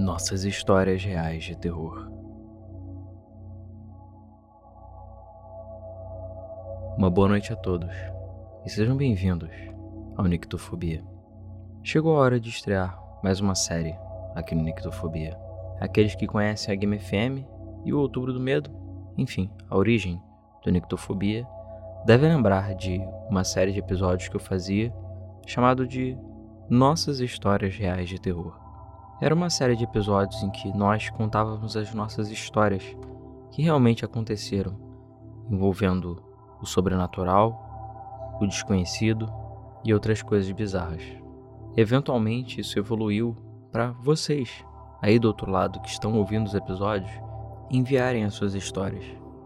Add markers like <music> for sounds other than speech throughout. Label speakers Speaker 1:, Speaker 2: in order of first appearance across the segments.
Speaker 1: Nossas histórias reais de terror. Uma boa noite a todos e sejam bem-vindos ao Nictofobia. Chegou a hora de estrear mais uma série aqui no Nictofobia. Aqueles que conhecem a Game FM e o Outubro do Medo, enfim, a origem do Nictofobia, devem lembrar de uma série de episódios que eu fazia chamado de Nossas Histórias Reais de Terror. Era uma série de episódios em que nós contávamos as nossas histórias que realmente aconteceram, envolvendo o sobrenatural, o desconhecido e outras coisas bizarras. Eventualmente, isso evoluiu para vocês, aí do outro lado que estão ouvindo os episódios, enviarem as suas histórias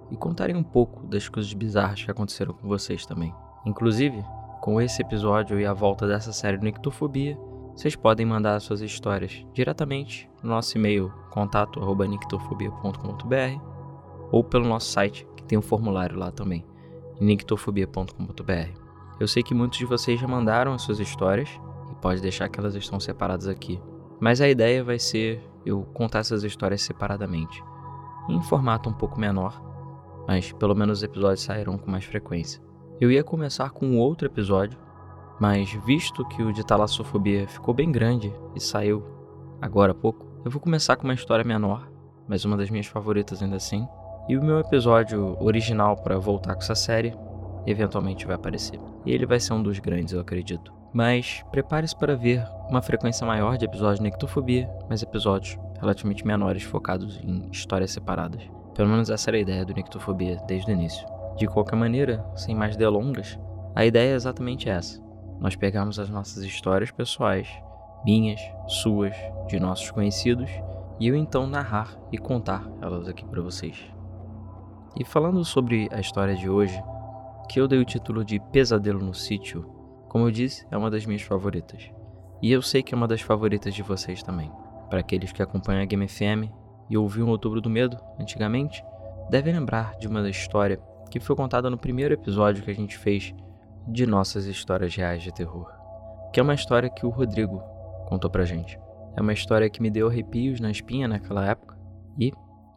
Speaker 1: e contarem um pouco das coisas bizarras que aconteceram com vocês também. Inclusive, com esse episódio e a volta dessa série Nictofobia, vocês podem mandar suas histórias diretamente no nosso e-mail contato@nictofobia.com.br ou pelo nosso site, que tem um formulário lá também, nictofobia.com.br. Eu sei que muitos de vocês já mandaram as suas histórias e pode deixar que elas estão separadas aqui. Mas a ideia vai ser eu contar essas histórias separadamente, em formato um pouco menor, mas pelo menos os episódios sairão com mais frequência. Eu ia começar com outro episódio mas visto que o de talassofobia ficou bem grande e saiu agora há pouco, eu vou começar com uma história menor, mas uma das minhas favoritas ainda assim. E o meu episódio original para voltar com essa série eventualmente vai aparecer. E ele vai ser um dos grandes, eu acredito. Mas prepare-se para ver uma frequência maior de episódios de Nectofobia, mas episódios relativamente menores focados em histórias separadas. Pelo menos essa era a ideia do Nectofobia desde o início. De qualquer maneira, sem mais delongas, a ideia é exatamente essa nós pegamos as nossas histórias pessoais, minhas, suas, de nossos conhecidos, e eu então narrar e contar elas aqui para vocês. E falando sobre a história de hoje, que eu dei o título de Pesadelo no Sítio, como eu disse, é uma das minhas favoritas. E eu sei que é uma das favoritas de vocês também. Para aqueles que acompanham a Game FM e ouviram Outubro do Medo antigamente, devem lembrar de uma história que foi contada no primeiro episódio que a gente fez de nossas histórias reais de terror, que é uma história que o Rodrigo contou pra gente. É uma história que me deu arrepios na espinha naquela época e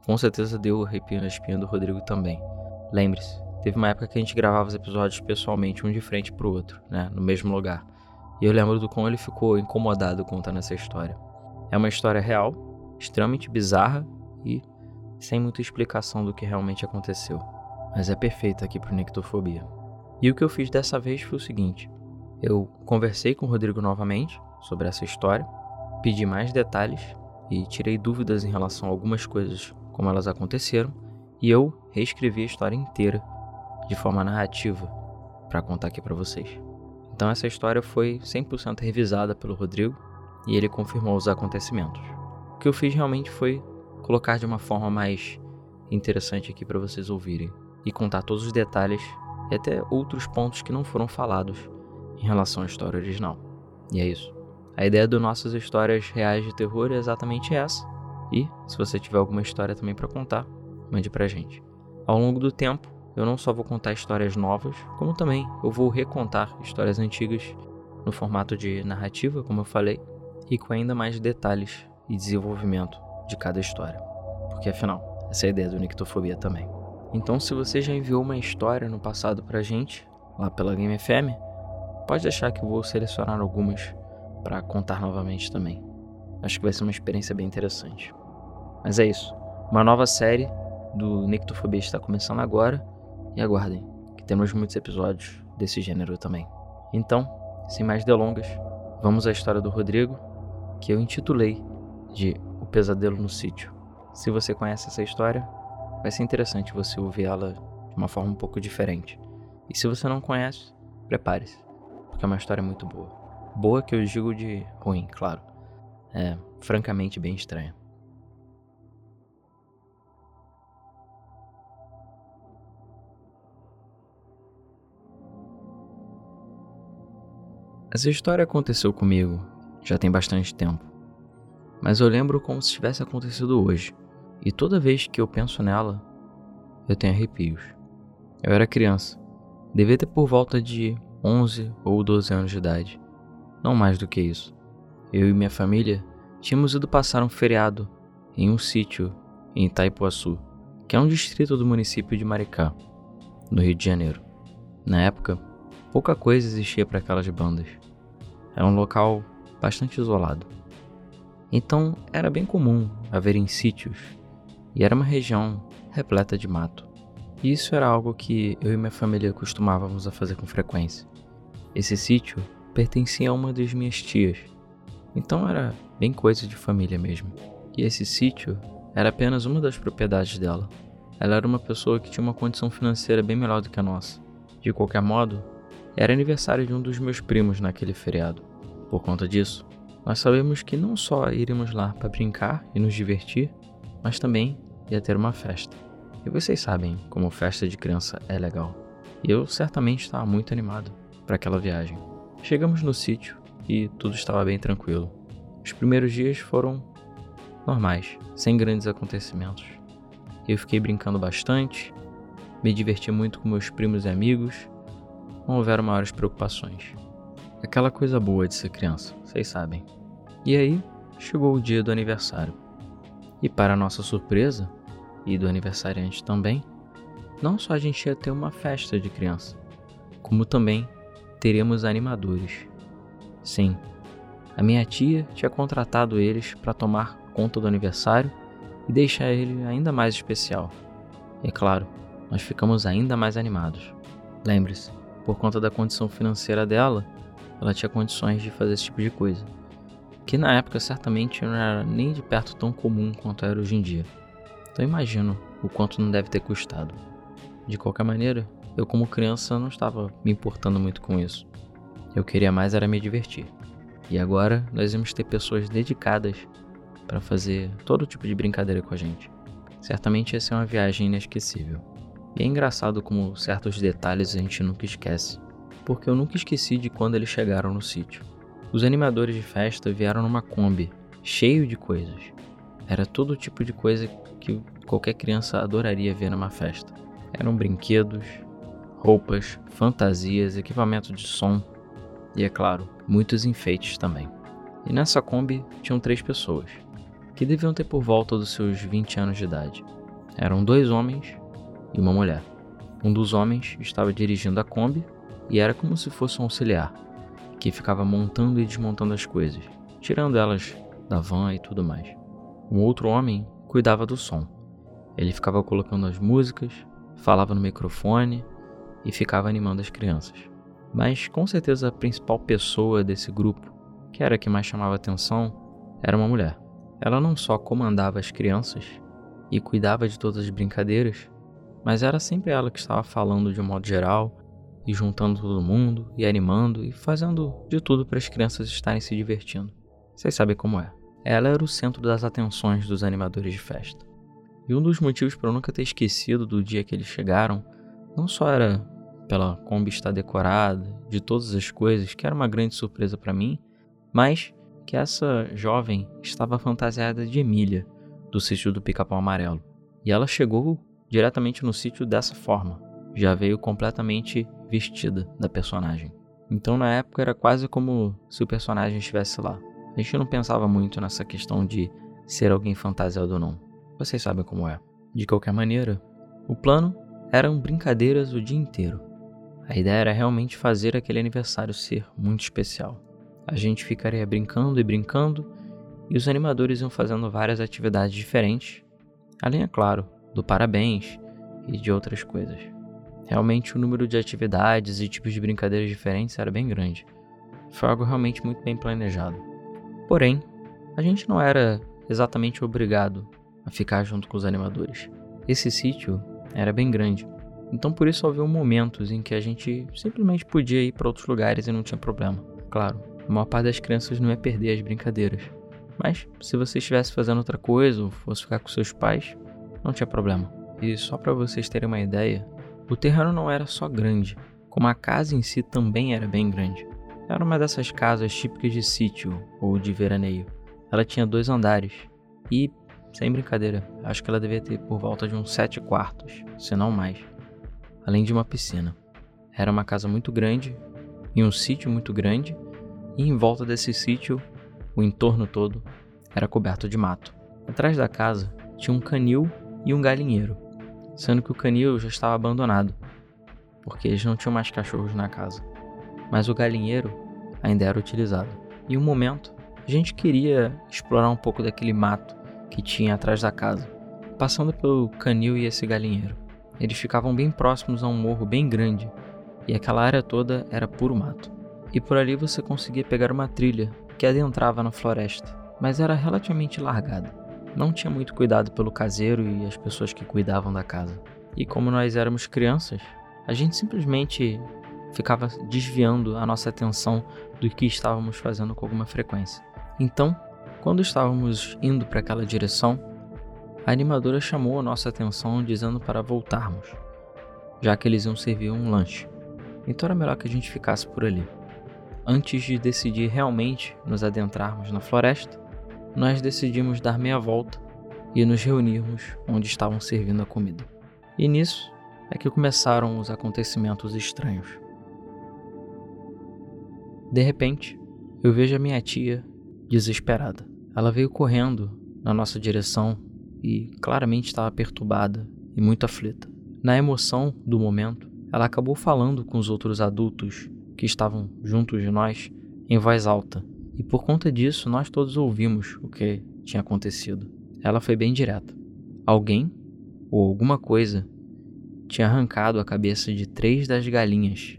Speaker 1: com certeza deu arrepio na espinha do Rodrigo também. Lembre-se, teve uma época que a gente gravava os episódios pessoalmente, um de frente pro outro, né, no mesmo lugar. E eu lembro do como ele ficou incomodado contando essa história. É uma história real, extremamente bizarra e sem muita explicação do que realmente aconteceu. Mas é perfeita aqui pro Nictofobia. E o que eu fiz dessa vez foi o seguinte: eu conversei com o Rodrigo novamente sobre essa história, pedi mais detalhes e tirei dúvidas em relação a algumas coisas como elas aconteceram, e eu reescrevi a história inteira de forma narrativa para contar aqui para vocês. Então essa história foi 100% revisada pelo Rodrigo e ele confirmou os acontecimentos. O que eu fiz realmente foi colocar de uma forma mais interessante aqui para vocês ouvirem e contar todos os detalhes e até outros pontos que não foram falados em relação à história original. E é isso. A ideia das nossas histórias reais de terror é exatamente essa. E, se você tiver alguma história também para contar, mande pra gente. Ao longo do tempo, eu não só vou contar histórias novas, como também eu vou recontar histórias antigas no formato de narrativa, como eu falei, e com ainda mais detalhes e desenvolvimento de cada história. Porque afinal, essa é a ideia do Nictofobia também. Então, se você já enviou uma história no passado pra gente, lá pela Game FM, pode deixar que eu vou selecionar algumas para contar novamente também. Acho que vai ser uma experiência bem interessante. Mas é isso. Uma nova série do Nictofobia está começando agora e aguardem, que temos muitos episódios desse gênero também. Então, sem mais delongas, vamos à história do Rodrigo, que eu intitulei de O Pesadelo no Sítio. Se você conhece essa história, vai ser interessante você ouvir ela de uma forma um pouco diferente. E se você não conhece, prepare-se, porque é uma história muito boa. Boa que eu digo de ruim, claro. É francamente bem estranha. Essa história aconteceu comigo já tem bastante tempo, mas eu lembro como se tivesse acontecido hoje. E toda vez que eu penso nela, eu tenho arrepios. Eu era criança, devia ter por volta de 11 ou 12 anos de idade, não mais do que isso. Eu e minha família tínhamos ido passar um feriado em um sítio em Itaipuaçu, que é um distrito do município de Maricá, no Rio de Janeiro. Na época, pouca coisa existia para aquelas bandas. Era um local bastante isolado. Então era bem comum haverem sítios, e era uma região repleta de mato. E isso era algo que eu e minha família costumávamos a fazer com frequência. Esse sítio pertencia a uma das minhas tias, então era bem coisa de família mesmo. E esse sítio era apenas uma das propriedades dela. Ela era uma pessoa que tinha uma condição financeira bem melhor do que a nossa. De qualquer modo, era aniversário de um dos meus primos naquele feriado. Por conta disso, nós sabemos que não só iríamos lá para brincar e nos divertir, mas também ia ter uma festa. E vocês sabem como festa de criança é legal. E eu certamente estava muito animado para aquela viagem. Chegamos no sítio e tudo estava bem tranquilo. Os primeiros dias foram normais, sem grandes acontecimentos. Eu fiquei brincando bastante, me diverti muito com meus primos e amigos, não houveram maiores preocupações. Aquela coisa boa de ser criança, vocês sabem. E aí, chegou o dia do aniversário. E para nossa surpresa, e do aniversariante também, não só a gente ia ter uma festa de criança, como também teríamos animadores. Sim, a minha tia tinha contratado eles para tomar conta do aniversário e deixar ele ainda mais especial. E claro, nós ficamos ainda mais animados. Lembre-se, por conta da condição financeira dela, ela tinha condições de fazer esse tipo de coisa, que na época certamente não era nem de perto tão comum quanto era hoje em dia. Então imagino o quanto não deve ter custado. De qualquer maneira, eu como criança não estava me importando muito com isso. Eu queria mais era me divertir. E agora nós íamos ter pessoas dedicadas para fazer todo tipo de brincadeira com a gente. Certamente ia ser uma viagem inesquecível. E é engraçado como certos detalhes a gente nunca esquece porque eu nunca esqueci de quando eles chegaram no sítio. Os animadores de festa vieram numa Kombi, cheio de coisas. Era todo tipo de coisa que qualquer criança adoraria ver numa festa. Eram brinquedos, roupas, fantasias, equipamento de som e, é claro, muitos enfeites também. E nessa Kombi tinham três pessoas, que deviam ter por volta dos seus 20 anos de idade. Eram dois homens e uma mulher. Um dos homens estava dirigindo a Kombi e era como se fosse um auxiliar, que ficava montando e desmontando as coisas, tirando elas da van e tudo mais. Um outro homem cuidava do som. Ele ficava colocando as músicas, falava no microfone e ficava animando as crianças. Mas com certeza a principal pessoa desse grupo, que era a que mais chamava atenção, era uma mulher. Ela não só comandava as crianças e cuidava de todas as brincadeiras, mas era sempre ela que estava falando de um modo geral e juntando todo mundo, e animando, e fazendo de tudo para as crianças estarem se divertindo. Vocês sabem como é. Ela era o centro das atenções dos animadores de festa. E um dos motivos para eu nunca ter esquecido do dia que eles chegaram, não só era pela Kombi estar decorada, de todas as coisas, que era uma grande surpresa para mim, mas que essa jovem estava fantasiada de Emília, do sítio do Pica-Pau Amarelo. E ela chegou diretamente no sítio dessa forma. Já veio completamente vestida da personagem. Então na época era quase como se o personagem estivesse lá. A gente não pensava muito nessa questão de ser alguém fantasiado ou não. Vocês sabem como é. De qualquer maneira, o plano eram brincadeiras o dia inteiro. A ideia era realmente fazer aquele aniversário ser muito especial. A gente ficaria brincando e brincando, e os animadores iam fazendo várias atividades diferentes, além, é claro, do parabéns e de outras coisas. Realmente o número de atividades e tipos de brincadeiras diferentes era bem grande. Foi algo realmente muito bem planejado. Porém, a gente não era exatamente obrigado a ficar junto com os animadores. Esse sítio era bem grande, então por isso havia momentos em que a gente simplesmente podia ir para outros lugares e não tinha problema. Claro, a maior parte das crianças não ia perder as brincadeiras. Mas se você estivesse fazendo outra coisa ou fosse ficar com seus pais, não tinha problema. E só para vocês terem uma ideia, o terreno não era só grande, como a casa em si também era bem grande. Era uma dessas casas típicas de sítio ou de veraneio. Ela tinha dois andares e, sem brincadeira, acho que ela devia ter por volta de uns sete quartos, se não mais, além de uma piscina. Era uma casa muito grande, em um sítio muito grande, e em volta desse sítio, o entorno todo, era coberto de mato. Atrás da casa tinha um canil e um galinheiro, sendo que o canil já estava abandonado, porque eles não tinham mais cachorros na casa. Mas o galinheiro ainda era utilizado. Em um momento, a gente queria explorar um pouco daquele mato que tinha atrás da casa, passando pelo canil e esse galinheiro. Eles ficavam bem próximos a um morro bem grande, e aquela área toda era puro mato. E por ali você conseguia pegar uma trilha que adentrava na floresta, mas era relativamente largada. Não tinha muito cuidado pelo caseiro e as pessoas que cuidavam da casa. E como nós éramos crianças, a gente simplesmente ficava desviando a nossa atenção do que estávamos fazendo com alguma frequência. Então, quando estávamos indo para aquela direção, a animadora chamou a nossa atenção dizendo para voltarmos, já que eles iam servir um lanche. Então era melhor que a gente ficasse por ali. Antes de decidir realmente nos adentrarmos na floresta, nós decidimos dar meia volta e nos reunirmos onde estavam servindo a comida. E nisso é que começaram os acontecimentos estranhos. De repente, eu vejo a minha tia desesperada. Ela veio correndo na nossa direção e claramente estava perturbada e muito aflita. Na emoção do momento, ela acabou falando com os outros adultos que estavam juntos de nós em voz alta, e por conta disso nós todos ouvimos o que tinha acontecido. Ela foi bem direta. Alguém ou alguma coisa tinha arrancado a cabeça de três das galinhas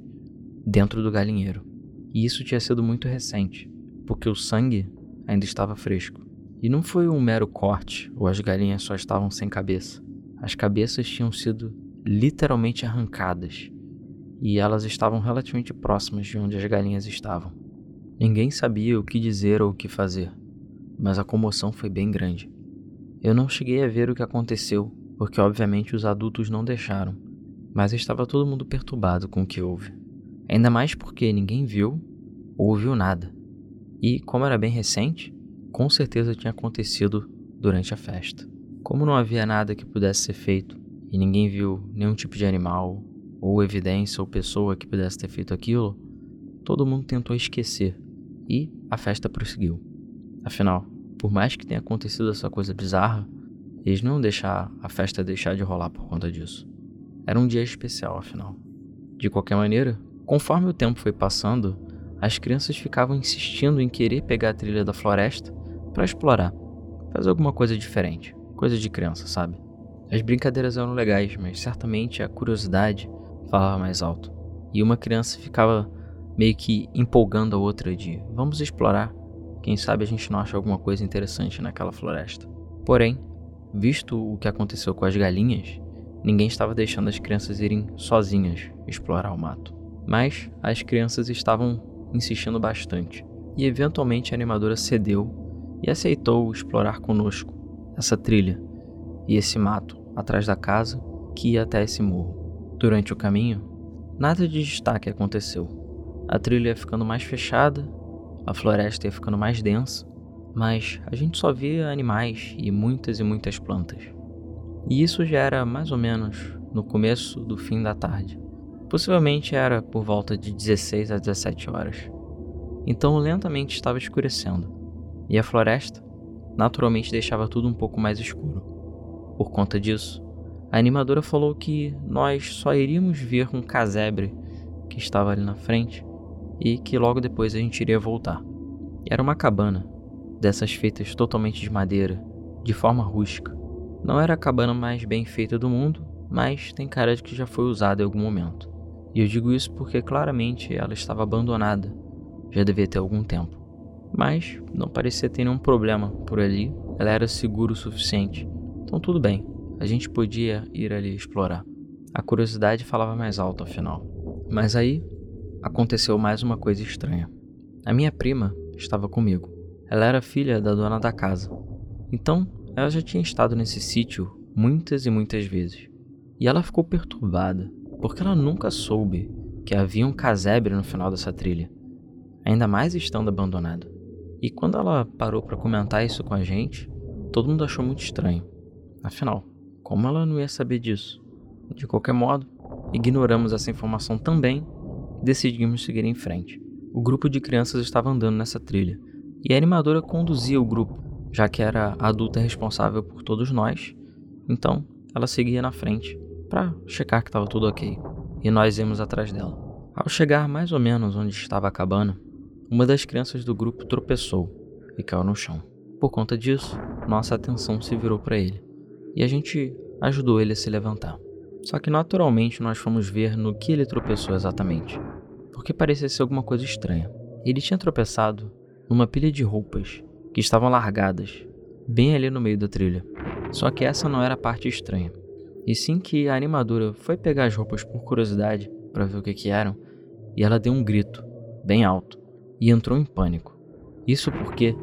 Speaker 1: dentro do galinheiro. E isso tinha sido muito recente, porque o sangue ainda estava fresco. E não foi um mero corte ou as galinhas só estavam sem cabeça. As cabeças tinham sido literalmente arrancadas e elas estavam relativamente próximas de onde as galinhas estavam. Ninguém sabia o que dizer ou o que fazer, mas a comoção foi bem grande. Eu não cheguei a ver o que aconteceu, porque obviamente os adultos não deixaram, mas estava todo mundo perturbado com o que houve. Ainda mais porque ninguém viu ou ouviu nada. E, como era bem recente, com certeza tinha acontecido durante a festa. Como não havia nada que pudesse ser feito e ninguém viu nenhum tipo de animal ou evidência ou pessoa que pudesse ter feito aquilo, todo mundo tentou esquecer e a festa prosseguiu. Afinal, por mais que tenha acontecido essa coisa bizarra, eles não deixar a festa deixar de rolar por conta disso. Era um dia especial, afinal. De qualquer maneira, conforme o tempo foi passando, as crianças ficavam insistindo em querer pegar a trilha da floresta para explorar, fazer alguma coisa diferente, coisa de criança, sabe? As brincadeiras eram legais, mas certamente a curiosidade falava mais alto. E uma criança ficava meio que empolgando a outra de: vamos explorar, quem sabe a gente não acha alguma coisa interessante naquela floresta. Porém, visto o que aconteceu com as galinhas, ninguém estava deixando as crianças irem sozinhas explorar o mato. Mas as crianças estavam insistindo bastante, e eventualmente a animadora cedeu e aceitou explorar conosco essa trilha e esse mato atrás da casa que ia até esse morro. Durante o caminho, nada de destaque aconteceu. A trilha ia ficando mais fechada, a floresta ia ficando mais densa, mas a gente só via animais e muitas e muitas plantas. E isso já era mais ou menos no começo do fim da tarde. Possivelmente era por volta de 16 a 17 horas. Então lentamente estava escurecendo, e a floresta naturalmente deixava tudo um pouco mais escuro. Por conta disso, a animadora falou que nós só iríamos ver um casebre que estava ali na frente e que logo depois a gente iria voltar. Era uma cabana, dessas feitas totalmente de madeira, de forma rústica. Não era a cabana mais bem feita do mundo, mas tem cara de que já foi usada em algum momento. E eu digo isso porque claramente ela estava abandonada, já devia ter algum tempo. Mas não parecia ter nenhum problema por ali, ela era segura o suficiente. Então tudo bem, a gente podia ir ali explorar. A curiosidade falava mais alto afinal. Mas aí aconteceu mais uma coisa estranha. A minha prima estava comigo. Ela era filha da dona da casa. Então, ela já tinha estado nesse sítio muitas e muitas vezes. E ela ficou perturbada porque ela nunca soube que havia um casebre no final dessa trilha, ainda mais estando abandonado. E quando ela parou para comentar isso com a gente, todo mundo achou muito estranho. Afinal, como ela não ia saber disso? De qualquer modo, ignoramos essa informação também decidimos seguir em frente. O grupo de crianças estava andando nessa trilha e a animadora conduzia o grupo, já que era a adulta responsável por todos nós, então ela seguia na frente para checar que estava tudo ok, e nós íamos atrás dela. Ao chegar mais ou menos onde estava a cabana, uma das crianças do grupo tropeçou e caiu no chão. Por conta disso, nossa atenção se virou para ele e a gente ajudou ele a se levantar. Só que naturalmente nós fomos ver no que ele tropeçou exatamente, porque parecia ser alguma coisa estranha. Ele tinha tropeçado numa pilha de roupas que estavam largadas, bem ali no meio da trilha. Só que essa não era a parte estranha. E sim que a animadora foi pegar as roupas por curiosidade para ver o que, que eram, e ela deu um grito, bem alto, e entrou em pânico. Isso porque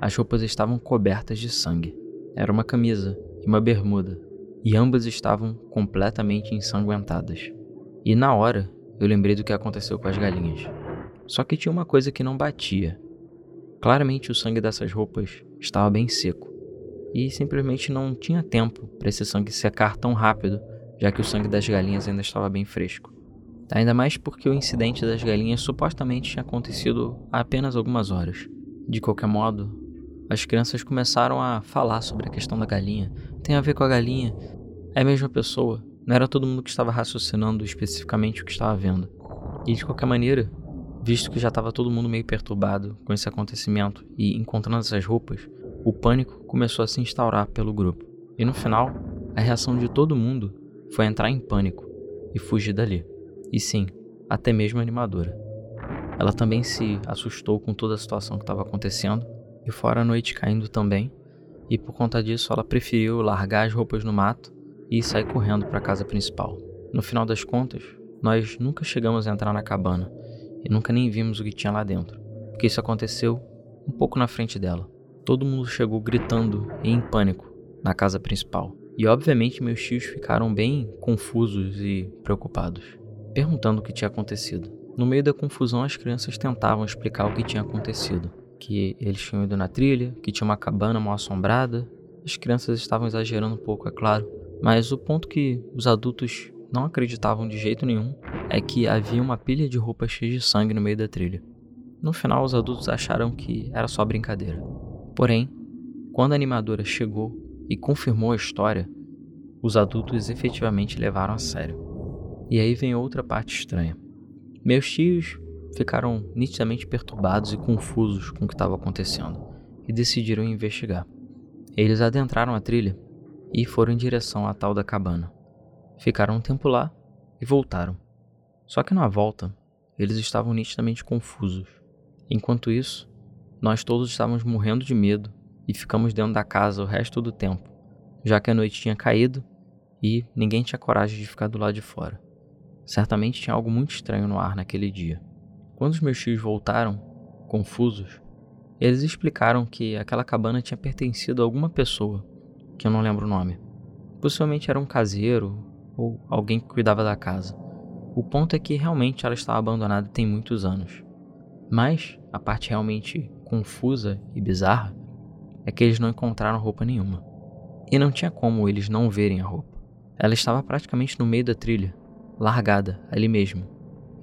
Speaker 1: as roupas estavam cobertas de sangue. Era uma camisa e uma bermuda, e ambas estavam completamente ensanguentadas. E na hora, eu lembrei do que aconteceu com as galinhas. Só que tinha uma coisa que não batia. Claramente o sangue dessas roupas estava bem seco e simplesmente não tinha tempo para esse sangue secar tão rápido, já que o sangue das galinhas ainda estava bem fresco. Ainda mais porque o incidente das galinhas supostamente tinha acontecido há apenas algumas horas. De qualquer modo, as crianças começaram a falar sobre a questão da galinha. Tem a ver com a galinha? É a mesma pessoa. Não era todo mundo que estava raciocinando especificamente o que estava vendo. E de qualquer maneira, visto que já estava todo mundo meio perturbado com esse acontecimento e encontrando essas roupas, o pânico começou a se instaurar pelo grupo. E no final, a reação de todo mundo foi entrar em pânico e fugir dali. E sim, até mesmo a animadora. Ela também se assustou com toda a situação que estava acontecendo, e fora a noite caindo também, e por conta disso ela preferiu largar as roupas no mato e sair correndo para a casa principal. No final das contas, nós nunca chegamos a entrar na cabana e nunca nem vimos o que tinha lá dentro, porque isso aconteceu um pouco na frente dela. Todo mundo chegou gritando e em pânico na casa principal. E obviamente meus tios ficaram bem confusos e preocupados, perguntando o que tinha acontecido. No meio da confusão, as crianças tentavam explicar o que tinha acontecido. Que eles tinham ido na trilha, que tinha uma cabana mal assombrada. As crianças estavam exagerando um pouco, é claro. Mas o ponto que os adultos não acreditavam de jeito nenhum é que havia uma pilha de roupas cheia de sangue no meio da trilha. No final, os adultos acharam que era só brincadeira. Porém, quando a animadora chegou e confirmou a história, os adultos efetivamente levaram a sério. E aí vem outra parte estranha. Meus tios ficaram nitidamente perturbados e confusos com o que estava acontecendo e decidiram investigar. Eles adentraram a trilha e foram em direção à tal da cabana. Ficaram um tempo lá e voltaram. Só que na volta, eles estavam nitidamente confusos. Enquanto isso, nós todos estávamos morrendo de medo e ficamos dentro da casa o resto do tempo, já que a noite tinha caído e ninguém tinha coragem de ficar do lado de fora. Certamente tinha algo muito estranho no ar naquele dia. Quando os meus tios voltaram, confusos, eles explicaram que aquela cabana tinha pertencido a alguma pessoa, que eu não lembro o nome. Possivelmente era um caseiro ou alguém que cuidava da casa. O ponto é que realmente ela estava abandonada tem muitos anos. Mas a parte realmente confusa e bizarra é que eles não encontraram roupa nenhuma. E não tinha como eles não verem a roupa. Ela estava praticamente no meio da trilha, largada, ali mesmo.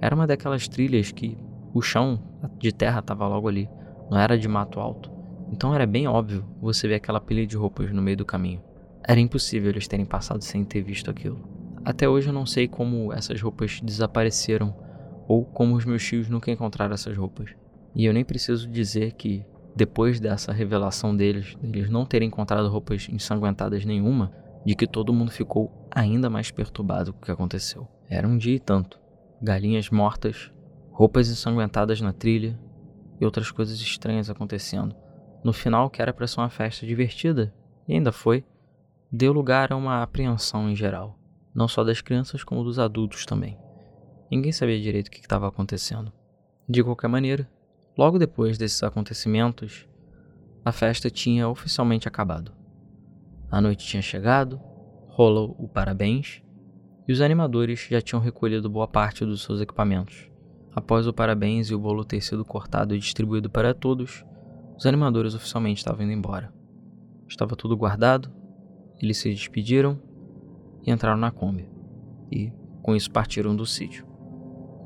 Speaker 1: Era uma daquelas trilhas que o chão de terra estava logo ali, não era de mato alto. Então era bem óbvio você ver aquela pilha de roupas no meio do caminho. Era impossível eles terem passado sem ter visto aquilo. Até hoje eu não sei como essas roupas desapareceram ou como os meus tios nunca encontraram essas roupas. E eu nem preciso dizer que depois dessa revelação deles, eles não terem encontrado roupas ensanguentadas nenhuma, de que todo mundo ficou ainda mais perturbado com o que aconteceu. Era um dia e tanto. Galinhas mortas, roupas ensanguentadas na trilha e outras coisas estranhas acontecendo. No final, que era para ser uma festa divertida, e ainda foi, deu lugar a uma apreensão em geral, não só das crianças como dos adultos também. Ninguém sabia direito o que estava acontecendo. De qualquer maneira, Logo depois desses acontecimentos, a festa tinha oficialmente acabado. A noite tinha chegado, rolou o parabéns e os animadores já tinham recolhido boa parte dos seus equipamentos. Após o parabéns e o bolo ter sido cortado e distribuído para todos, os animadores oficialmente estavam indo embora. Estava tudo guardado, eles se despediram e entraram na Kombi. E com isso partiram do sítio.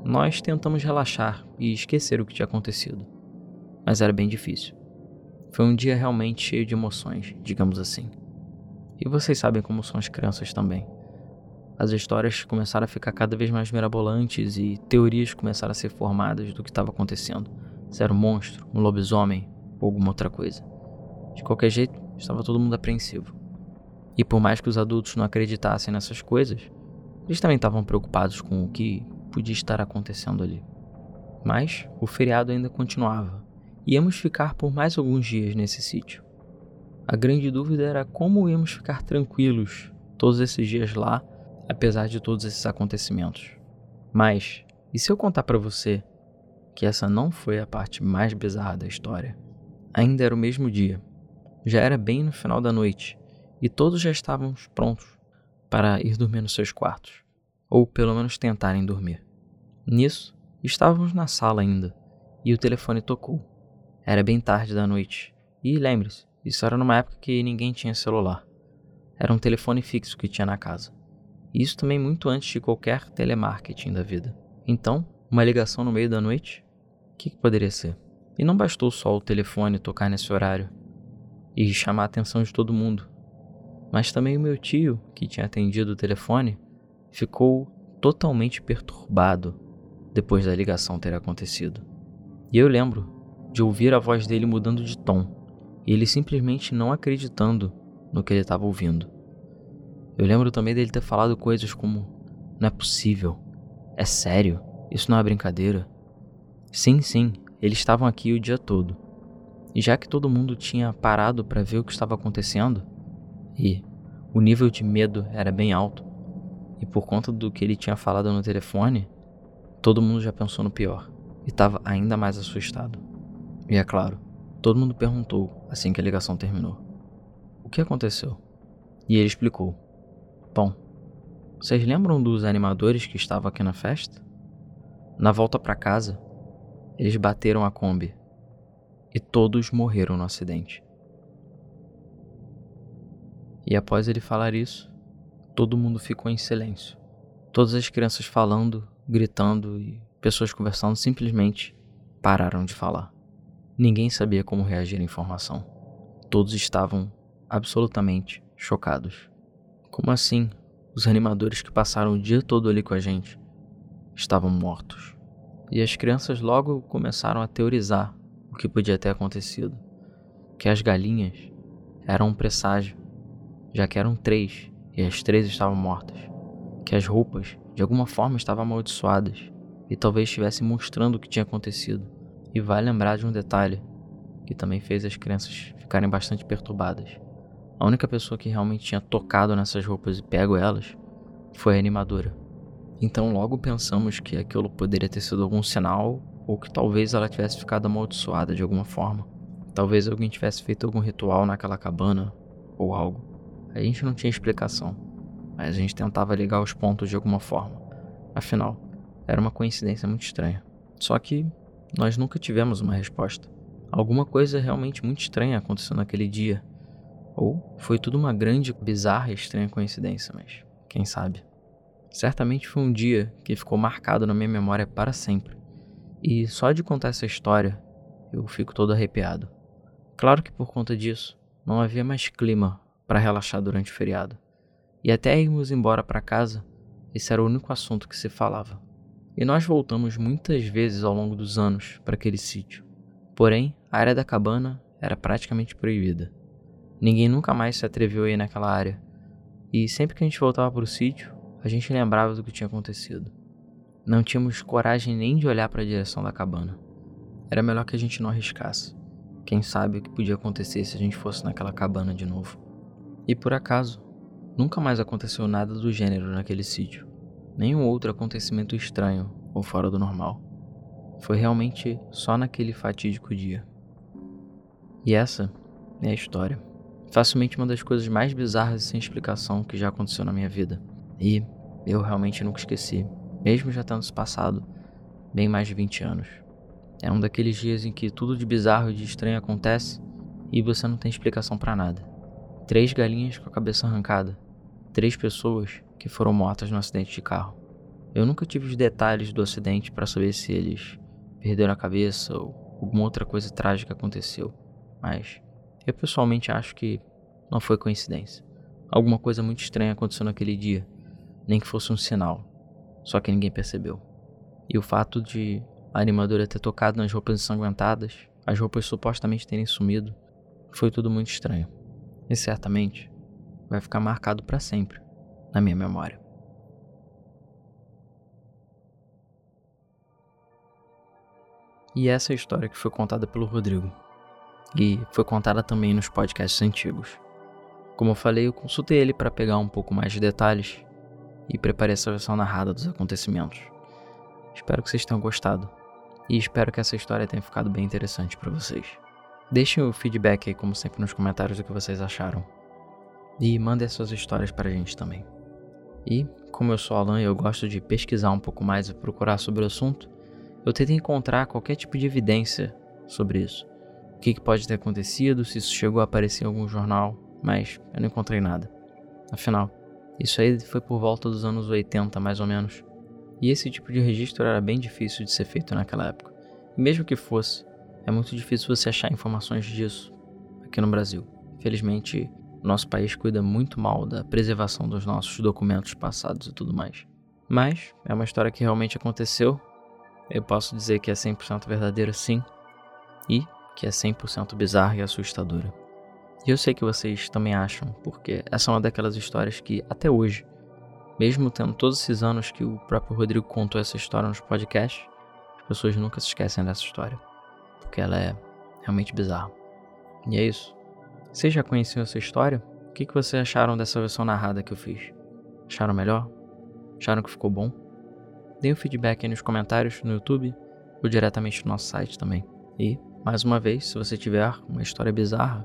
Speaker 1: Nós tentamos relaxar e esquecer o que tinha acontecido, mas era bem difícil. Foi um dia realmente cheio de emoções, digamos assim. E vocês sabem como são as crianças também. As histórias começaram a ficar cada vez mais mirabolantes e teorias começaram a ser formadas do que estava acontecendo. Se era um monstro, um lobisomem ou alguma outra coisa. De qualquer jeito, estava todo mundo apreensivo. E por mais que os adultos não acreditassem nessas coisas, eles também estavam preocupados com o que podia estar acontecendo ali. Mas o feriado ainda continuava. Íamos ficar por mais alguns dias nesse sítio. A grande dúvida era como íamos ficar tranquilos todos esses dias lá, apesar de todos esses acontecimentos. Mas, e se eu contar para você que essa não foi a parte mais bizarra da história? Ainda era o mesmo dia. Já era bem no final da noite e todos já estávamos prontos para ir dormir nos seus quartos, ou pelo menos tentarem dormir. Nisso, estávamos na sala ainda e o telefone tocou. Era bem tarde da noite e lembre-se, isso era numa época que ninguém tinha celular. Era um telefone fixo que tinha na casa. Isso também muito antes de qualquer telemarketing da vida. Então, uma ligação no meio da noite? O que, que poderia ser? E não bastou só o telefone tocar nesse horário e chamar a atenção de todo mundo, mas também o meu tio, que tinha atendido o telefone, ficou totalmente perturbado depois da ligação ter acontecido. E eu lembro de ouvir a voz dele mudando de tom e ele simplesmente não acreditando no que ele estava ouvindo. Eu lembro também dele ter falado coisas como: Não é possível, é sério, isso não é brincadeira. Sim, sim, eles estavam aqui o dia todo. E já que todo mundo tinha parado para ver o que estava acontecendo, e o nível de medo era bem alto, e por conta do que ele tinha falado no telefone, todo mundo já pensou no pior e estava ainda mais assustado. E é claro, Todo mundo perguntou assim que a ligação terminou: O que aconteceu? E ele explicou: Bom, vocês lembram dos animadores que estavam aqui na festa? Na volta para casa, eles bateram a Kombi e todos morreram no acidente. E após ele falar isso, todo mundo ficou em silêncio. Todas as crianças falando, gritando e pessoas conversando simplesmente pararam de falar. Ninguém sabia como reagir à informação. Todos estavam absolutamente chocados. Como assim? Os animadores que passaram o dia todo ali com a gente estavam mortos. E as crianças logo começaram a teorizar o que podia ter acontecido. Que as galinhas eram um presságio, já que eram três e as três estavam mortas. Que as roupas de alguma forma estavam amaldiçoadas e talvez estivessem mostrando o que tinha acontecido. E vai lembrar de um detalhe que também fez as crianças ficarem bastante perturbadas. A única pessoa que realmente tinha tocado nessas roupas e pego elas foi a animadora. Então logo pensamos que aquilo poderia ter sido algum sinal ou que talvez ela tivesse ficado amaldiçoada de alguma forma. Talvez alguém tivesse feito algum ritual naquela cabana ou algo. A gente não tinha explicação, mas a gente tentava ligar os pontos de alguma forma. Afinal, era uma coincidência muito estranha. Só que nós nunca tivemos uma resposta. Alguma coisa realmente muito estranha aconteceu naquele dia. Ou foi tudo uma grande, bizarra e estranha coincidência, mas quem sabe? Certamente foi um dia que ficou marcado na minha memória para sempre. E só de contar essa história, eu fico todo arrepiado. Claro que por conta disso, não havia mais clima para relaxar durante o feriado. E até irmos embora para casa, esse era o único assunto que se falava. E nós voltamos muitas vezes ao longo dos anos para aquele sítio. Porém, a área da cabana era praticamente proibida. Ninguém nunca mais se atreveu a ir naquela área. E sempre que a gente voltava para o sítio, a gente lembrava do que tinha acontecido. Não tínhamos coragem nem de olhar para a direção da cabana. Era melhor que a gente não arriscasse. Quem sabe o que podia acontecer se a gente fosse naquela cabana de novo. E por acaso, nunca mais aconteceu nada do gênero naquele sítio nenhum outro acontecimento estranho ou fora do normal. Foi realmente só naquele fatídico dia. E essa é a história. Facilmente uma das coisas mais bizarras e sem explicação que já aconteceu na minha vida. E eu realmente nunca esqueci, mesmo já tendo se passado bem mais de 20 anos. É um daqueles dias em que tudo de bizarro e de estranho acontece e você não tem explicação para nada. Três galinhas com a cabeça arrancada, três pessoas que foram mortas no acidente de carro. Eu nunca tive os detalhes do acidente para saber se eles perderam a cabeça ou alguma outra coisa trágica aconteceu, mas Eu pessoalmente acho que não foi coincidência. Alguma coisa muito estranha aconteceu naquele dia, nem que fosse um sinal, só que ninguém percebeu. E o fato de a animadora ter tocado nas roupas ensanguentadas, as roupas supostamente terem sumido, foi tudo muito estranho. E certamente vai ficar marcado para sempre na minha memória. E essa é a história que foi contada pelo Rodrigo. E foi contada também nos podcasts antigos. Como eu falei, eu consultei ele para pegar um pouco mais de detalhes e preparei essa versão narrada dos acontecimentos. Espero que vocês tenham gostado e espero que essa história tenha ficado bem interessante para vocês. Deixem o feedback aí, como sempre, nos comentários do que vocês acharam. E mandem as suas histórias para a gente também. E, como eu sou Alan e eu gosto de pesquisar um pouco mais e procurar sobre o assunto, eu tento encontrar qualquer tipo de evidência sobre isso. Que, que pode ter acontecido, se isso chegou a aparecer em algum jornal, mas eu não encontrei nada. Afinal, isso aí foi por volta dos anos 80, mais ou menos. E esse tipo de registro era bem difícil de ser feito naquela época. E mesmo que fosse, é muito difícil você achar informações disso aqui no Brasil. Felizmente, nosso país cuida muito mal da preservação dos nossos documentos passados e tudo mais. Mas é uma história que realmente aconteceu eu posso dizer que é 100% verdadeira sim, e que é 100% bizarra e assustadora. E eu sei que vocês também acham, porque essa é uma daquelas histórias que, até hoje, mesmo tendo todos esses anos que o próprio Rodrigo contou essa história nos podcasts, as pessoas nunca se esquecem dessa história, porque ela é realmente bizarra. E é isso. Vocês já conheciam essa história? O que, que vocês acharam dessa versão narrada que eu fiz? Acharam melhor? Acharam que ficou bom? Dê um feedback aí nos comentários no YouTube ou diretamente no nosso site também. E, mais uma vez, se você tiver uma história bizarra,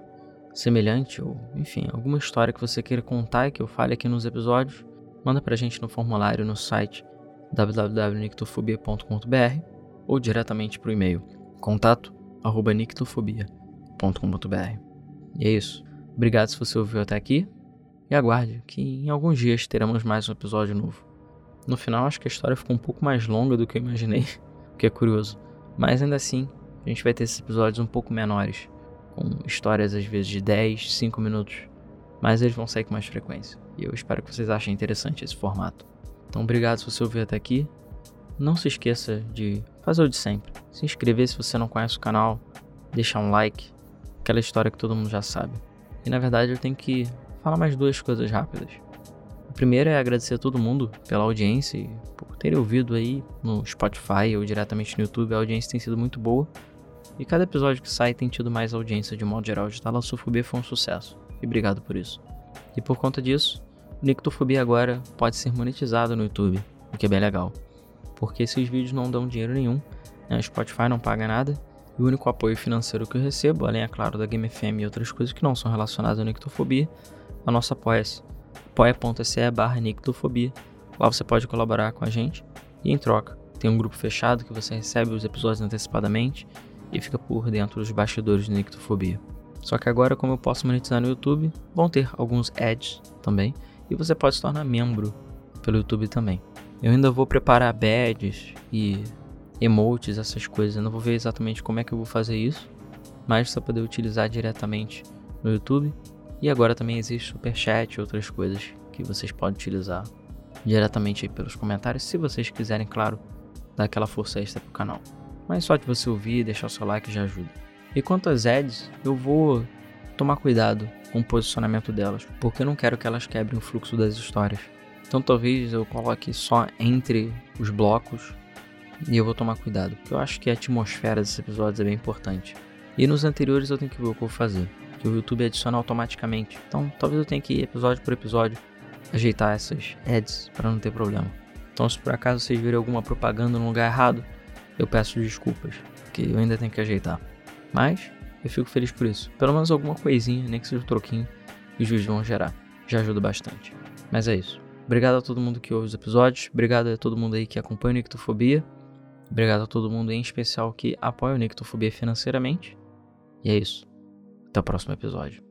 Speaker 1: semelhante ou, enfim, alguma história que você queira contar e que eu fale aqui nos episódios, manda pra gente no formulário no site www.nictofobia.com.br ou diretamente pro e-mail contato@nictofobia.com.br. E é isso. Obrigado se você ouviu até aqui e aguarde que em alguns dias teremos mais um episódio novo. No final, acho que a história ficou um pouco mais longa do que eu imaginei, <laughs> o que é curioso. Mas ainda assim, a gente vai ter esses episódios um pouco menores, com histórias às vezes de 10, 5 minutos. Mas eles vão sair com mais frequência. E eu espero que vocês achem interessante esse formato. Então, obrigado se você ouviu até aqui. Não se esqueça de fazer o de sempre. Se inscrever se você não conhece o canal, deixar um like, aquela história que todo mundo já sabe. E na verdade eu tenho que falar mais duas coisas rápidas primeiro é agradecer a todo mundo pela audiência e por terem ouvido aí no Spotify ou diretamente no YouTube. A audiência tem sido muito boa. E cada episódio que sai tem tido mais audiência de modo geral. De Talassofobia foi um sucesso. E obrigado por isso. E por conta disso, Nictofobia agora pode ser monetizado no YouTube, o que é bem legal. Porque esses vídeos não dão dinheiro nenhum, né? o Spotify não paga nada. E o único apoio financeiro que eu recebo, além, é claro, da Game FM e outras coisas que não são relacionadas à Nictofobia, é o nosso apoia-se apoia.se barra nictofobia. Lá você pode colaborar com a gente e em troca tem um grupo fechado que você recebe os episódios antecipadamente e fica por dentro dos bastidores de Nictofobia. Só que agora, como eu posso monetizar no YouTube, vão ter alguns ads também e você pode se tornar membro pelo YouTube também. Eu ainda vou preparar badges e emotes, essas coisas. Eu não vou ver exatamente como é que eu vou fazer isso, mas você poder utilizar diretamente no YouTube e agora também existe Superchat e outras coisas que vocês podem utilizar diretamente aí pelos comentários, se vocês quiserem, claro, dar aquela força extra pro canal. Mas só de você ouvir e deixar o seu like já ajuda. E quanto às ads, eu vou tomar cuidado com o posicionamento delas, porque eu não quero que elas quebrem o fluxo das histórias. Então talvez eu coloque só entre os blocos e eu vou tomar cuidado, porque eu acho que a atmosfera desses episódios é bem importante. E nos anteriores eu tenho que ver o que eu vou fazer que o YouTube adiciona automaticamente. Então, talvez eu tenha que ir episódio por episódio ajeitar essas ads para não ter problema. Então, se por acaso vocês virem alguma propaganda no lugar errado, eu peço desculpas, porque eu ainda tenho que ajeitar. Mas eu fico feliz por isso. Pelo menos alguma coisinha, nem que seja um troquinho, os vídeos vão gerar. Já ajuda bastante. Mas é isso. Obrigado a todo mundo que ouve os episódios. Obrigado a todo mundo aí que acompanha o Nictofobia. Obrigado a todo mundo em especial que apoia o Nictofobia financeiramente. E é isso. Até o próximo episódio.